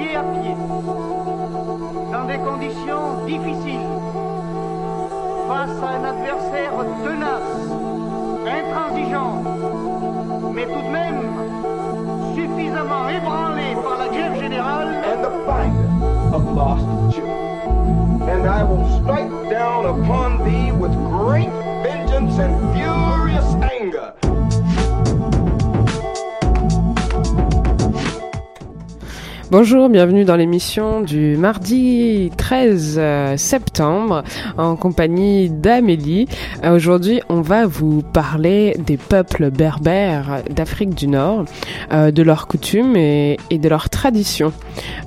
pied à pied, dans des conditions difficiles, face à un adversaire tenace, intransigeant, mais tout de même suffisamment ébranlé par la guerre générale. And the fight of lost children. And I will strike down upon thee with great vengeance and furious anger. Bonjour, bienvenue dans l'émission du mardi 13 euh, septembre en compagnie d'Amélie. Euh, aujourd'hui, on va vous parler des peuples berbères d'Afrique du Nord, euh, de leurs coutumes et, de leurs traditions.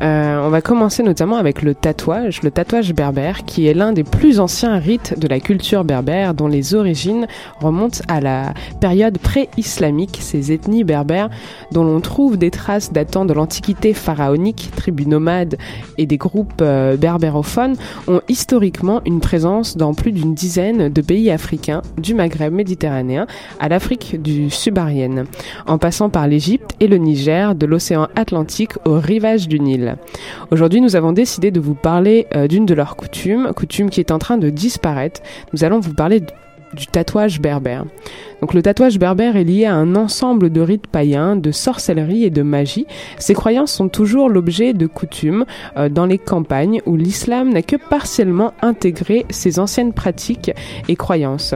on va commencer notamment avec le tatouage, le tatouage berbère, qui est l'un des plus anciens rites de la culture berbère dont les origines remontent à la période pré-islamique, ces ethnies berbères dont l'on trouve des traces datant de l'Antiquité pharaonique tribus nomades et des groupes euh, berbérophones ont historiquement une présence dans plus d'une dizaine de pays africains, du Maghreb méditerranéen à l'Afrique du subsaharienne, en passant par l'Égypte et le Niger, de l'océan Atlantique au rivage du Nil. Aujourd'hui, nous avons décidé de vous parler euh, d'une de leurs coutumes, coutume qui est en train de disparaître. Nous allons vous parler du tatouage berbère. Donc le tatouage berbère est lié à un ensemble de rites païens, de sorcellerie et de magie. Ces croyances sont toujours l'objet de coutumes euh, dans les campagnes où l'islam n'a que partiellement intégré ces anciennes pratiques et croyances.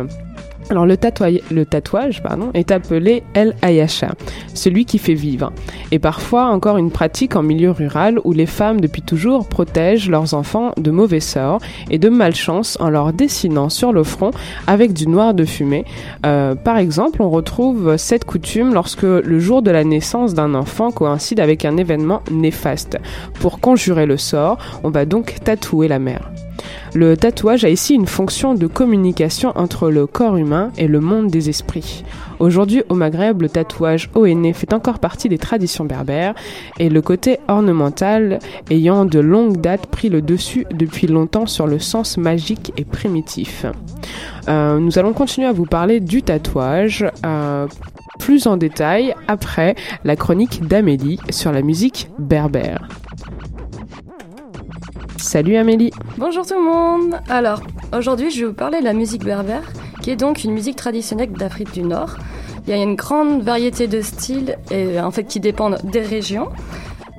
Alors le, tatouage est appelé El Ayasha, celui qui fait vivre, et parfois encore une pratique en milieu rural où les femmes depuis toujours protègent leurs enfants de mauvais sorts et de malchance en leur dessinant sur le front avec du noir de fumée. Euh, par exemple, on retrouve cette coutume lorsque le jour de la naissance d'un enfant coïncide avec un événement néfaste. Pour conjurer le sort, on va donc tatouer la mère. Le tatouage a ici une fonction de communication entre le corps humain et le monde des esprits. Aujourd'hui, au Maghreb, le tatouage ONE fait encore partie des traditions berbères et le côté ornemental ayant de longue date pris le dessus depuis longtemps sur le sens magique et primitif. Euh, nous allons continuer à vous parler du tatouage. Euh, plus en détail après la chronique d'Amélie sur la musique berbère. Salut Amélie. Bonjour tout le monde. Alors, aujourd'hui, je vais vous parler de la musique berbère, qui est donc une musique traditionnelle d'Afrique du Nord. Il y a une grande variété de styles, et, en fait, qui dépendent des régions.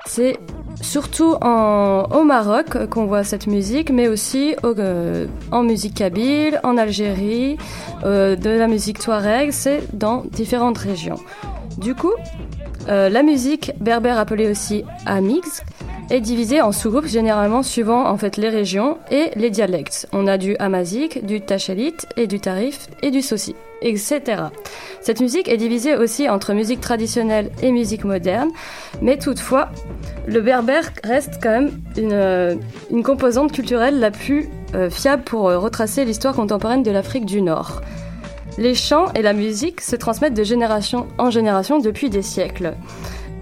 C'est surtout au Maroc qu'on voit cette musique, mais aussi euh, en musique kabyle, en Algérie, euh, de la musique touareg, c'est dans différentes régions. Du coup, euh, la musique berbère appelée aussi amix, est divisé en sous-groupes généralement suivant en fait les régions et les dialectes. On a du Amazique, du Tachelit et du Tarif et du Sossi, etc. Cette musique est divisée aussi entre musique traditionnelle et musique moderne, mais toutefois, le berbère reste quand même une, euh, composante culturelle la plus euh, fiable pour euh, retracer l'histoire contemporaine de l'Afrique du Nord. Les chants et la musique se transmettent de génération en génération depuis des siècles.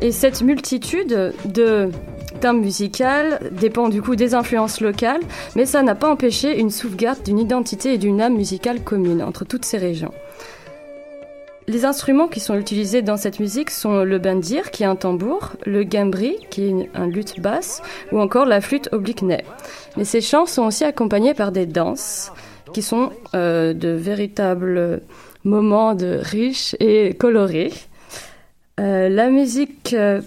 Et cette multitude de terme musical dépend du coup des influences locales, mais ça n'a pas empêché une sauvegarde d'une identité et d'une âme musicale commune entre toutes ces régions. Les instruments qui sont utilisés dans cette musique sont le bandir, qui est un tambour, le gambri, qui est un lutte basse, ou encore la flûte oblique nez. Mais ces chants sont aussi accompagnés par des danses, qui sont euh, de véritables moments de riches et colorés. Euh, la musique, euh,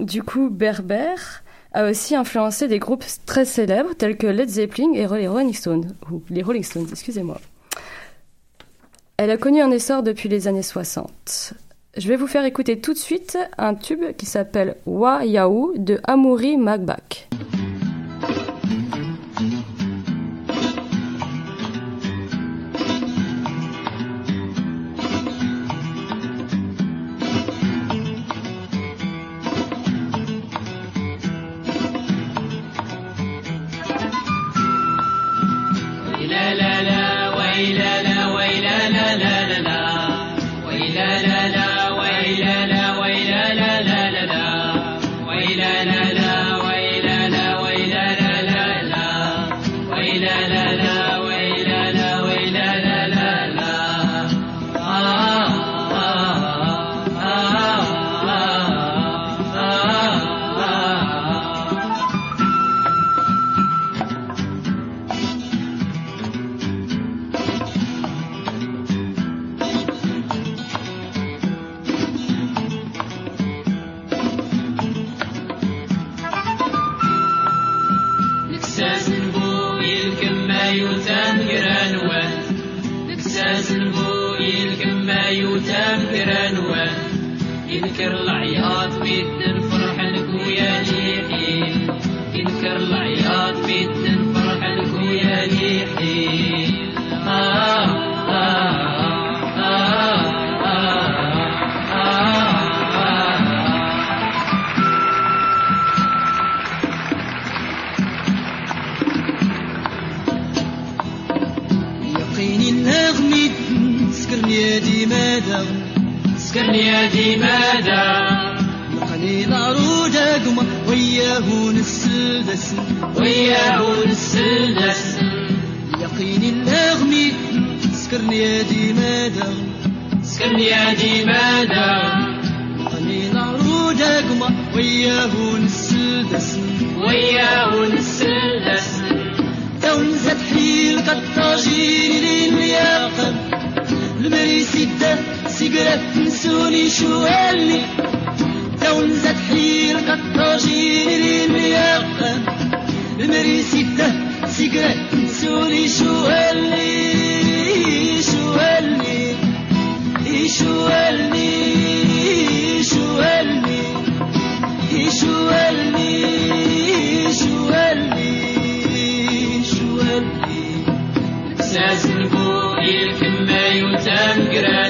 du coup, berbère, a aussi influencé des groupes très célèbres tels que Led Zeppelin et les Rolling Stones. Ou les Rolling Stones, excusez-moi. Elle a connu un essor depuis les années 60. Je vais vous faire écouter tout de suite un tube qui s'appelle Wa Yahoo de Amoury Magbach. la la la. لماذا قليل عروجكم وياهون السلس وياهون السلس يقين الأغمي سكرني يا دي ماذا؟ سكرني يا دي ماذا؟ قليل وياه نس السلس وياه سوري ستة سجرة سوري شو قالي شو قالي شو قالي شو قالي شو قالي شو قالي شو قالي ساسن بو الكما يوتان قراني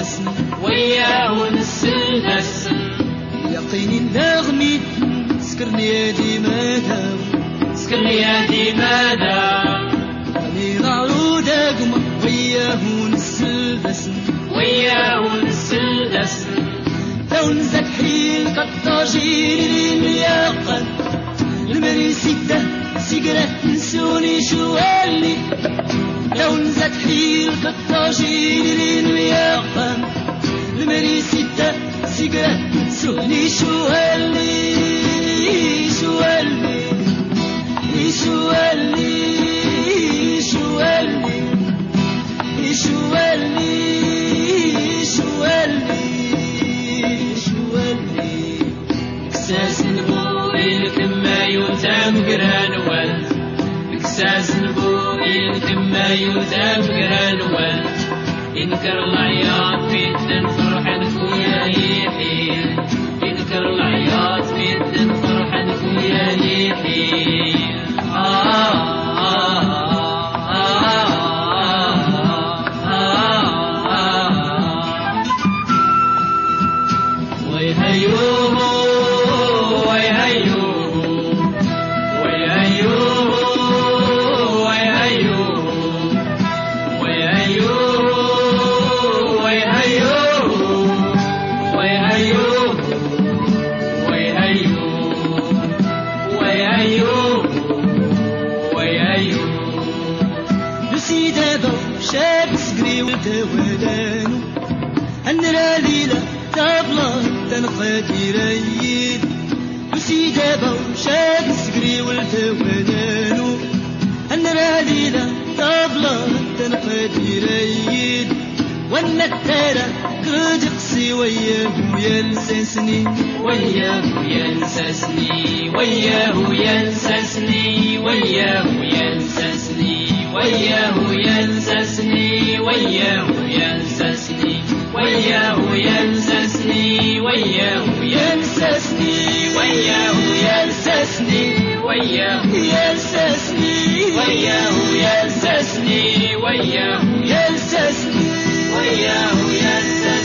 نسم ويا ونسل نسم يقيني نغمي سكرني يا دي مادام سكرني يا دي مادام أني نعود أقمى وياه ونس نسم ويا ونسل نسم لو نزك حين قد تاجيري المياقن المريسي ده سيقرأ تنسوني شو قالي لو نزات حيل كطاجين لين ويغفم المري ستة سيقرات سولي شو هاللي شو هاللي شو هاللي شو هاللي شو هاللي شو هاللي شو هاللي. كساس نبوي لكما يوتام قرانو ما يزال جرانوال ينكر معيا في تنفس توانانو أنا رالينا طابلة تنقدي ريد وأنا التارة قد قصي وياه ينسسني. وياه ينسسني. وياه ينسسني. وياه ينسسني. وياه ينسسني. وياه ينسسني. وياه ينسسني. وياه ينسسني. وياه ينسسني. وياه يلسسني وياه يلسسني وياه يلسسني وياه يلسسني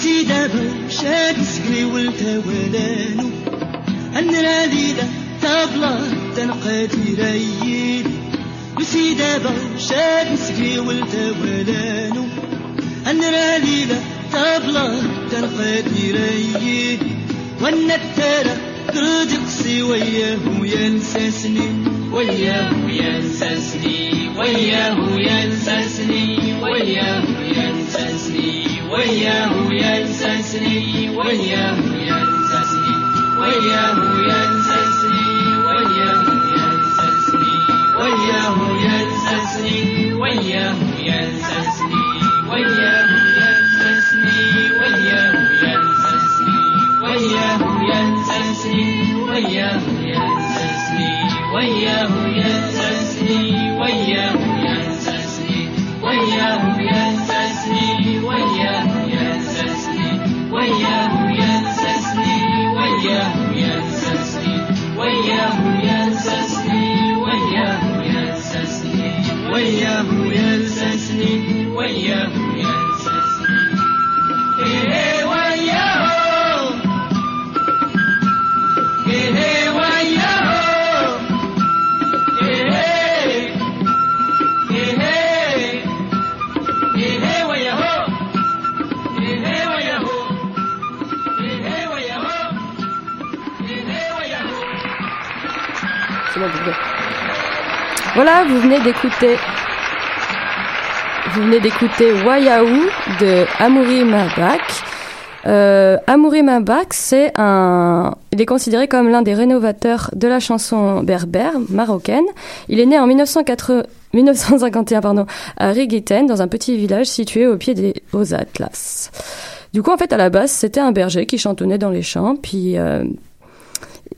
شتي دابا مشات سكري ولتا ولانو. النرادي دا تابلا تنقاتي ريلي وسي دابا مشات سكري ولتا ولانو النرادي دا تابلا تنقاتي وأنا والنتارة قرد قصي وياه ينسسني. وياه ينسسني. وياه ينسسني. وياه ينسسني. وياه ينسسني وياه ينسسني وياه ينسسني وياه ينسسني وياه ينسسني وياه ينسسني وياه ينسسني وياه ينسسني وياه ينسسني وياه ينسسني وياه ينسسني وياه ينسسني وياه ينسسني Vous venez d'écouter. Vous venez d'écouter Wayaou de Amouri Mabak. Euh, Amouri Mabak, c'est un, il est considéré comme l'un des rénovateurs de la chanson berbère marocaine. Il est né en 1980 1951 pardon, à Rigiten, dans un petit village situé au pied des Hauts Atlas. Du coup, en fait, à la base, c'était un berger qui chantonnait dans les champs, puis euh,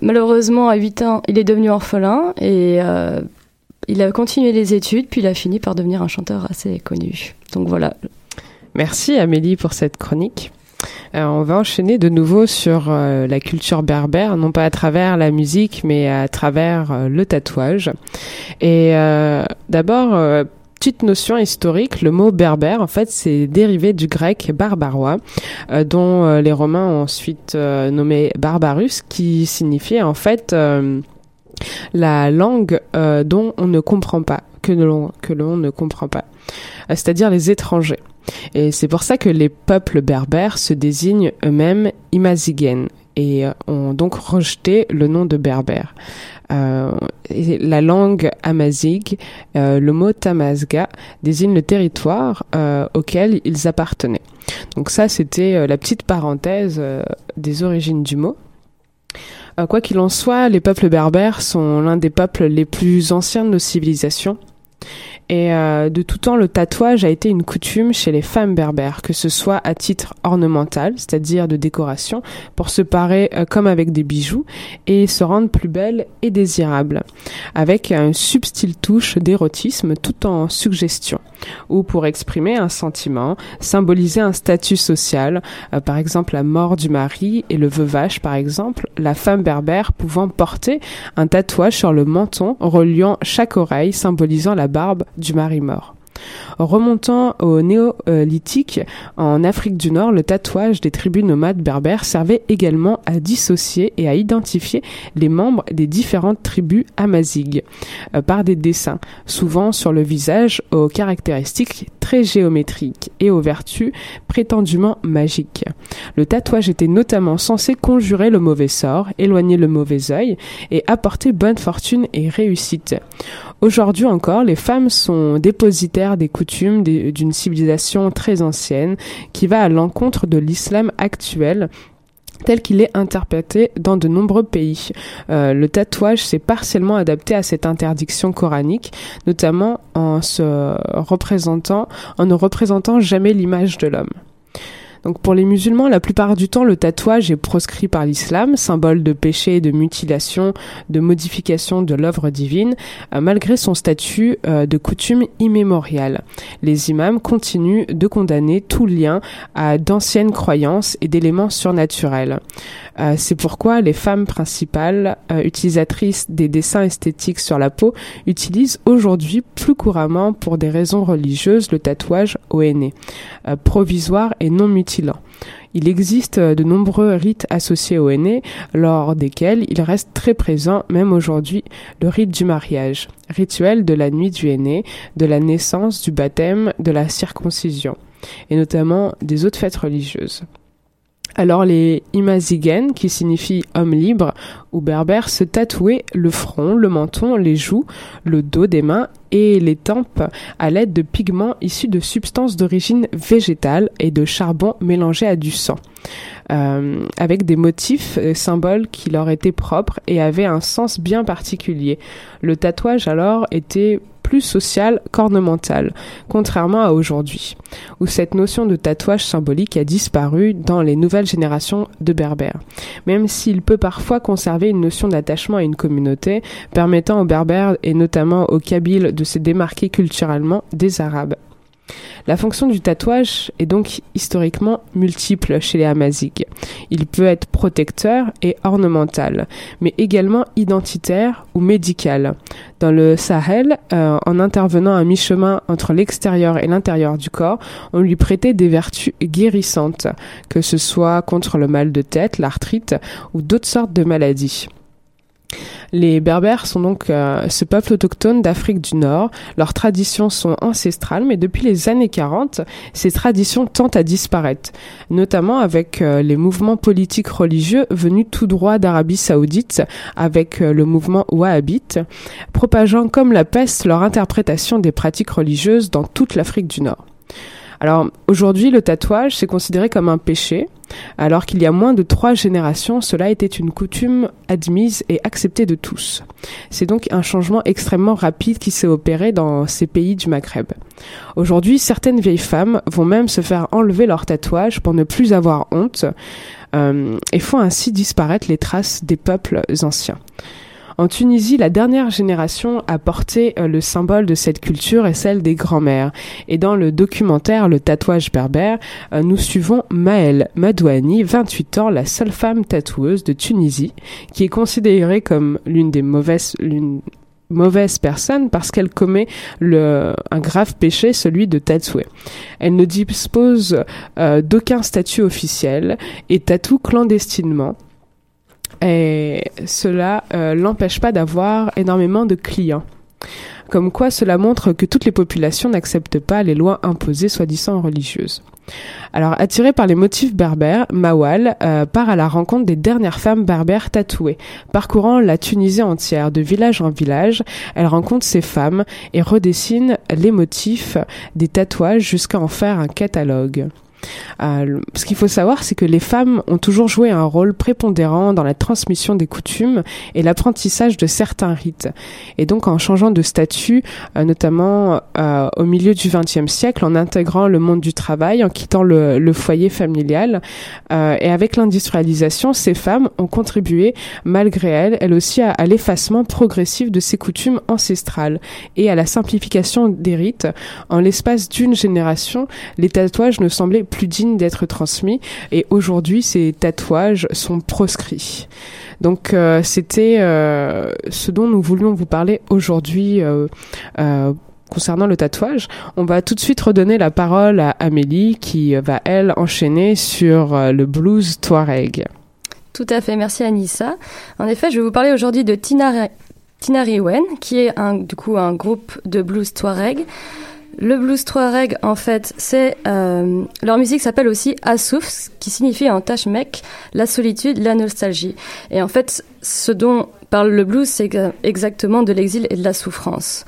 malheureusement, à 8 ans, il est devenu orphelin et euh, il a continué les études, puis il a fini par devenir un chanteur assez connu. Donc voilà. Merci Amélie pour cette chronique. Euh, on va enchaîner de nouveau sur euh, la culture berbère, non pas à travers la musique, mais à travers euh, le tatouage. Et d'abord, petite notion historique, le mot berbère, en fait, c'est dérivé du grec barbarois, dont les Romains ont ensuite nommé barbarus, qui signifiait en fait la langue euh, dont on ne comprend pas, que l'on ne comprend pas, Euh, c'est-à-dire les étrangers. Et c'est pour ça que les peuples berbères se désignent eux-mêmes Imazigen et euh, ont donc rejeté le nom de berbère. La langue amazigh, le mot tamazga désigne le territoire auquel ils appartenaient. Donc ça, c'était la petite parenthèse des origines du mot. Euh, quoi qu'il en soit, les peuples berbères sont l'un des peuples les plus anciens de nos civilisations. Et euh, de tout temps, le tatouage a été une coutume chez les femmes berbères, que ce soit à titre ornemental, c'est-à-dire de décoration, pour se parer euh, comme avec des bijoux et se rendre plus belle et désirable, avec un subtil touche d'érotisme tout en suggestion, ou pour exprimer un sentiment, symboliser un statut social, euh, par exemple la mort du mari et le veuvage par exemple, la femme berbère pouvant porter un tatouage sur le menton reliant chaque oreille, symbolisant la barbe du mari mort. Remontant au néolithique, en Afrique du Nord, le tatouage des tribus nomades berbères servait également à dissocier et à identifier les membres des différentes tribus amazighes euh, par des dessins, souvent sur le visage aux caractéristiques très géométriques et aux vertus prétendument magiques. Le tatouage était notamment censé conjurer le mauvais sort, éloigner le mauvais œil et apporter bonne fortune et réussite. Aujourd'hui encore, les femmes sont dépositaires des coutumes d'une civilisation très ancienne qui va à l'encontre de l'islam actuel tel qu'il est interprété dans de nombreux pays. Euh, le tatouage s'est partiellement adapté à cette interdiction coranique, notamment en ne représentant jamais l'image de l'homme. Donc pour les musulmans, la plupart du temps, le tatouage est proscrit par l'islam, symbole de péché, de mutilation, de modification de l'œuvre divine, euh, malgré son statut euh, de coutume immémoriale. Les imams continuent de condamner tout lien à d'anciennes croyances et d'éléments surnaturels. Euh, C'est pourquoi les femmes principales utilisatrices des dessins esthétiques sur la peau utilisent aujourd'hui plus couramment pour des raisons religieuses le tatouage au provisoire et non Il existe euh, de nombreux rites associés au henné, lors desquels il reste très présent, même aujourd'hui, le rite du mariage, rituel de la nuit du henné, de la naissance, du baptême, de la circoncision, et notamment des autres fêtes religieuses. Alors les Imazigen, qui signifie homme libre ou berbère, se tatouaient le front, le menton, les joues, le dos des mains et les tempes à l'aide de pigments issus de substances d'origine végétale et de charbon mélangé à du sang, euh, avec des motifs et symboles qui leur étaient propres et avaient un sens bien particulier. Le tatouage alors était plus social qu'ornemental, contrairement à aujourd'hui, où cette notion de tatouage symbolique a disparu dans les nouvelles générations de berbères. Même s'il peut parfois conserver une notion d'attachement à une communauté, permettant aux berbères et notamment aux kabyles de se démarquer culturellement des arabes. La fonction du tatouage est donc historiquement multiple chez les Amazighs. Il peut être protecteur et ornemental, mais également identitaire ou médical. Dans le Sahel, euh, en intervenant à mi-chemin entre l'extérieur et l'intérieur du corps, on lui prêtait des vertus guérissantes, que ce soit contre le mal de tête, l'arthrite ou d'autres sortes de maladies. Les Berbères sont donc euh, ce peuple autochtone d'Afrique du Nord. Leurs traditions sont ancestrales, mais depuis les années 40, ces traditions tentent à disparaître, notamment avec euh, les mouvements politiques religieux venus tout droit d'Arabie saoudite, avec euh, le mouvement wahhabite, propageant comme la peste leur interprétation des pratiques religieuses dans toute l'Afrique du Nord. Alors aujourd'hui, le tatouage c'est considéré comme un péché, alors qu'il y a moins de trois générations, cela était une coutume admise et acceptée de tous. C'est donc un changement extrêmement rapide qui s'est opéré dans ces pays du Maghreb. Aujourd'hui, certaines vieilles femmes vont même se faire enlever leur tatouage pour ne plus avoir honte euh, et font ainsi disparaître les traces des peuples anciens. En Tunisie, la dernière génération a porté euh, le symbole de cette culture et celle des grands-mères. Et dans le documentaire Le tatouage berbère, euh, nous suivons Maëlle Madouani, 28 ans, la seule femme tatoueuse de Tunisie, qui est considérée comme l'une des mauvaises, l'une mauvaise personne parce qu'elle commet un grave péché, celui de tatouer. Elle ne dispose euh, d'aucun statut officiel et tatoue clandestinement et cela euh, l'empêche pas d'avoir énormément de clients. Comme quoi cela montre que toutes les populations n'acceptent pas les lois imposées soi-disant religieuses. Alors, attirée par les motifs berbères, Mawal euh, part à la rencontre des dernières femmes berbères tatouées. Parcourant la Tunisie entière, de village en village, elle rencontre ces femmes et redessine les motifs des tatouages jusqu'à en faire un catalogue. Euh, ce qu'il faut savoir, c'est que les femmes ont toujours joué un rôle prépondérant dans la transmission des coutumes et l'apprentissage de certains rites. Et donc, en changeant de statut, euh, notamment euh, au milieu du XXe siècle, en intégrant le monde du travail, en quittant le, le foyer familial, euh, et avec l'industrialisation, ces femmes ont contribué, malgré elles, elles aussi, à, à l'effacement progressif de ces coutumes ancestrales et à la simplification des rites. En l'espace d'une génération, les tatouages ne semblaient plus dignes d'être transmis et aujourd'hui, ces tatouages sont proscrits. Donc euh, c'était euh, ce dont nous voulions vous parler aujourd'hui euh, concernant le tatouage. On va tout de suite redonner la parole à Amélie qui va, elle, enchaîner sur le blues Touareg. Tout à fait, merci Anissa. En effet, je vais vous parler aujourd'hui de Tina, Tina qui est un, du coup un groupe de blues Touareg. Le blues Touareg, en fait, c'est euh, leur musique s'appelle aussi Assouf, ce qui signifie en tachmek la solitude, la nostalgie. Et en fait, ce dont parle le blues, c'est exactement de l'exil et de la souffrance.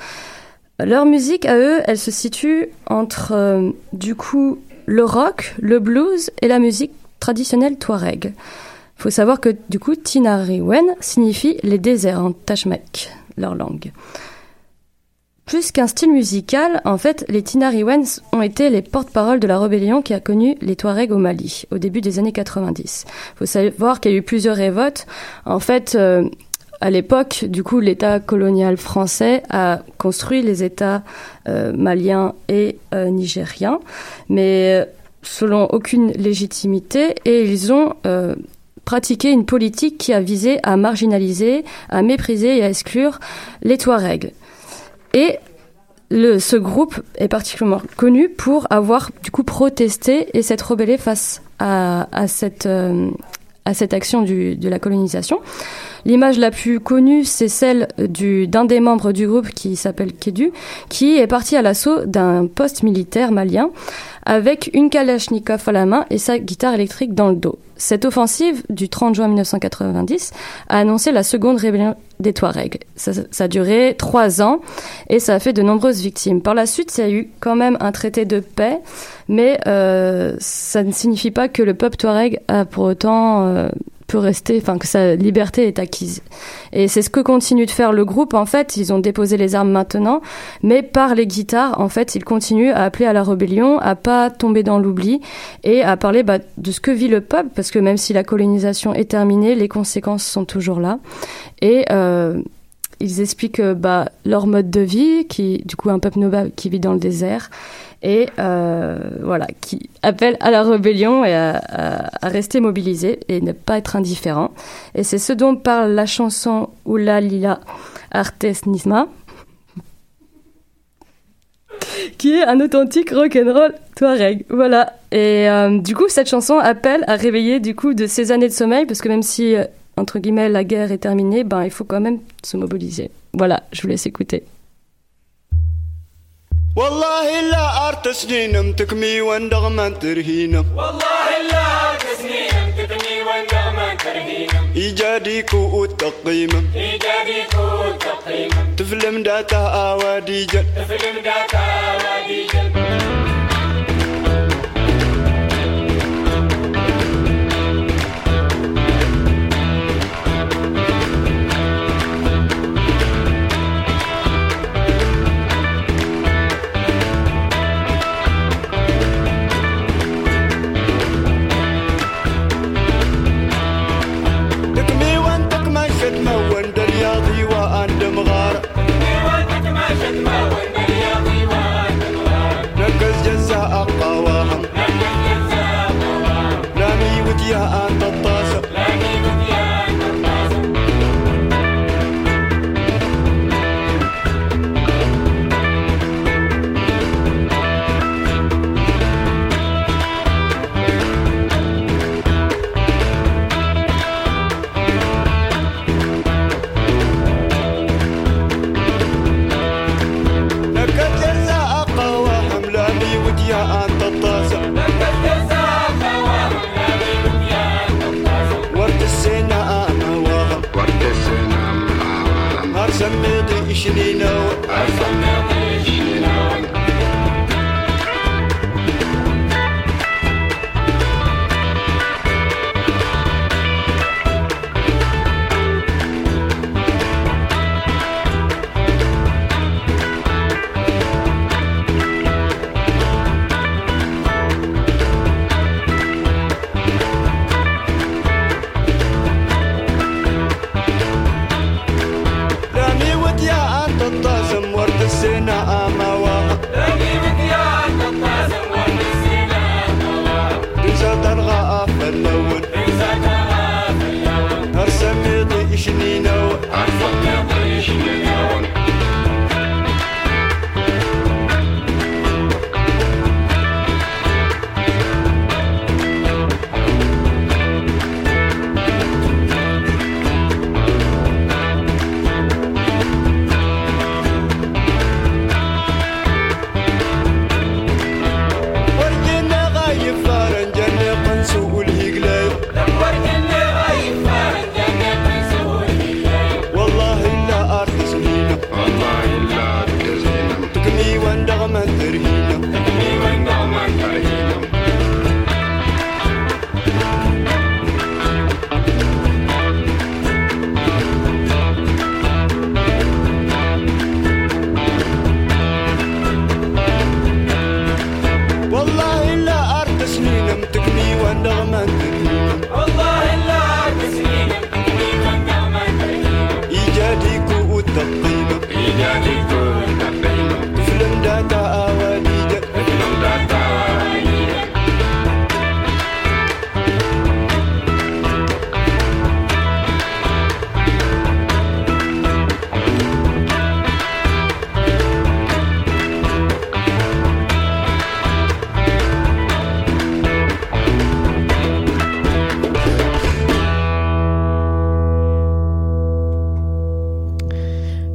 Leur musique à eux, elle se situe entre euh, du coup le rock, le blues et la musique traditionnelle touareg. Il faut savoir que du coup Tinariwen signifie les déserts en tachmek, leur langue. Plus qu'un style musical, en fait, les Tinariwens ont été les porte-parole de la rébellion qui a connu les Touaregs au Mali au début des années 90. Il faut savoir qu'il y a eu plusieurs révoltes. En fait, euh, à l'époque, du coup, l'État colonial français a construit les États euh, maliens et euh, nigériens, mais selon aucune légitimité, et ils ont pratiqué une politique qui a visé à marginaliser, à mépriser et à exclure les Touaregs. Et ce groupe est particulièrement connu pour avoir du coup protesté et s'être rebellé face à, à cette euh, à cette action du, de la colonisation. L'image la plus connue, c'est celle du, d'un des membres du groupe qui s'appelle Kedu, qui est parti à l'assaut d'un poste militaire malien avec une Kalachnikov à la main et sa guitare électrique dans le dos. Cette offensive du 30 juin 1990 a annoncé la seconde rébellion des Touaregs. Ça, a duré trois ans et ça a fait de nombreuses victimes. Par la suite, il y a eu quand même un traité de paix, mais euh, ça ne signifie pas que le peuple Touareg a pour autant euh, peut rester, enfin que sa liberté est acquise. Et c'est ce que continue de faire le groupe. En fait, ils ont déposé les armes maintenant, mais par les guitares, en fait, ils continuent à appeler à la rébellion, à pas tomber dans l'oubli et à parler bah, de ce que vit le peuple, parce que même si la colonisation est terminée, les conséquences sont toujours là. Et euh, ils expliquent bah, leur mode de vie, qui du coup un peuple nobel qui vit dans le désert, et euh, voilà, qui appelle à la rébellion et à, rester mobilisé et ne pas être indifférent. Et c'est ce dont parle la chanson Oula Lila Artes Nisma, qui est un authentique rock'n'roll touareg. Voilà. Et euh, du coup, cette chanson appelle à réveiller du coup de ces années de sommeil, parce que même si euh, entre guillemets la guerre est terminée, ben il faut quand même se mobiliser. Voilà, je vous laisse écouter. والله لا أرت سنين ارتسني وان وندغم ترهينا والله لا أرت سنين امتكمي وان ارتسني ترهينا إيجادي كو ايجاديك إيجادي كو وتقيمم تفلم داتا اواديجن تفلم داتا اواديجن ينقذ جزاء قواهم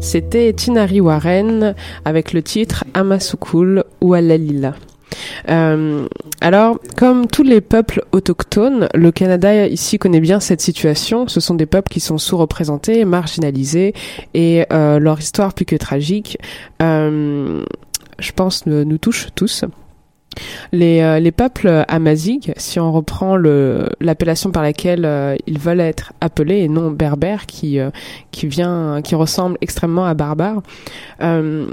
C'était Tinari Warren avec le titre Amasukul ou Alalila. Euh, alors, comme tous les peuples autochtones, le Canada ici connaît bien cette situation. Ce sont des peuples qui sont sous-représentés, marginalisés, et euh, leur histoire plus que tragique, euh, je pense, nous, nous touche tous. Les, euh, les peuples amazighs, si on reprend l'appellation par laquelle euh, ils veulent être appelés et non berbères, qui, euh, qui vient, qui ressemble extrêmement à barbare, euh,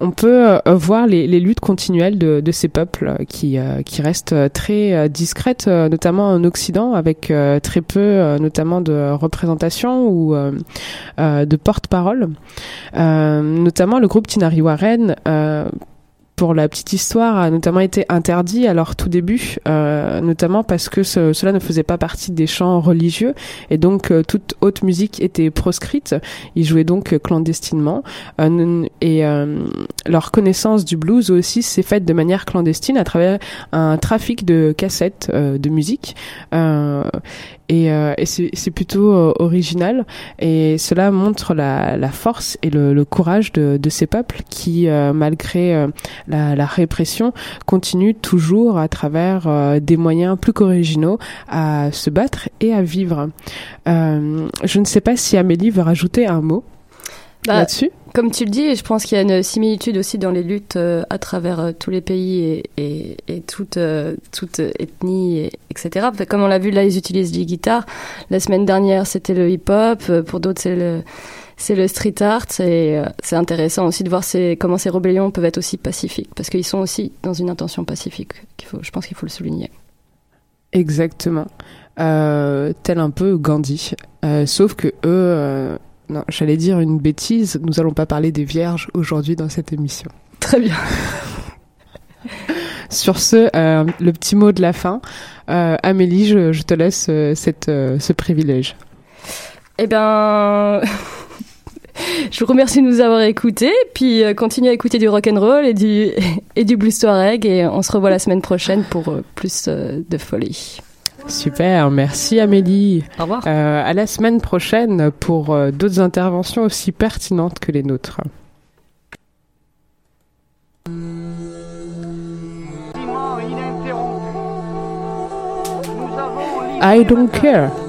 on peut euh, voir les, luttes continuelles de, ces peuples euh, qui, euh, qui restent euh, très euh, discrètes, euh, notamment en Occident, avec euh, très peu, euh, notamment de représentation ou euh, euh, de porte-parole. Euh, notamment le groupe Tinari Warren. Euh, pour la petite histoire, a notamment été interdit à leur tout début, euh, notamment parce que ce- cela ne faisait pas partie des chants religieux et donc euh, toute haute musique était proscrite. Ils jouaient donc euh, clandestinement Euh, et leur connaissance du blues aussi s'est faite de manière clandestine à travers un trafic de cassettes de musique. Et, euh, et c'est c'est plutôt euh, original et cela montre la, la force et le, le courage de, de ces peuples qui, euh, malgré euh, la, la répression, continuent toujours à travers euh, des moyens plus qu'originaux à se battre et à vivre. Euh, je ne sais pas si Amélie veut rajouter un mot Bah, là-dessus. Comme tu le dis, je pense qu'il y a une similitude aussi dans les luttes euh, à travers euh, tous les pays et, et, et toute, ethnie, et, etc. Comme on l'a vu, là, ils utilisent les guitares. La semaine dernière, c'était le hip-hop. Euh, Pour d'autres, c'est le, street art. Et c'est intéressant aussi de voir comment ces rébellions peuvent être aussi pacifiques. Parce qu'ils sont aussi dans une intention pacifique. Je pense qu'il faut le souligner. Exactement. Tel un peu Gandhi. Sauf que eux, non, j'allais dire une bêtise, nous allons pas parler des vierges aujourd'hui dans cette émission. Très bien. Sur ce, euh, le petit mot de la fin. Euh, Amélie, je, je te laisse euh, cette, ce privilège. Eh ben, je vous remercie de nous avoir écoutés, puis continuez à écouter du rock and roll et du et du blues touareg, et on se revoit la semaine prochaine pour plus de folie. Super, merci Amélie. Au revoir. Euh, à la semaine prochaine pour euh, d'autres interventions aussi pertinentes que les nôtres. I don't care.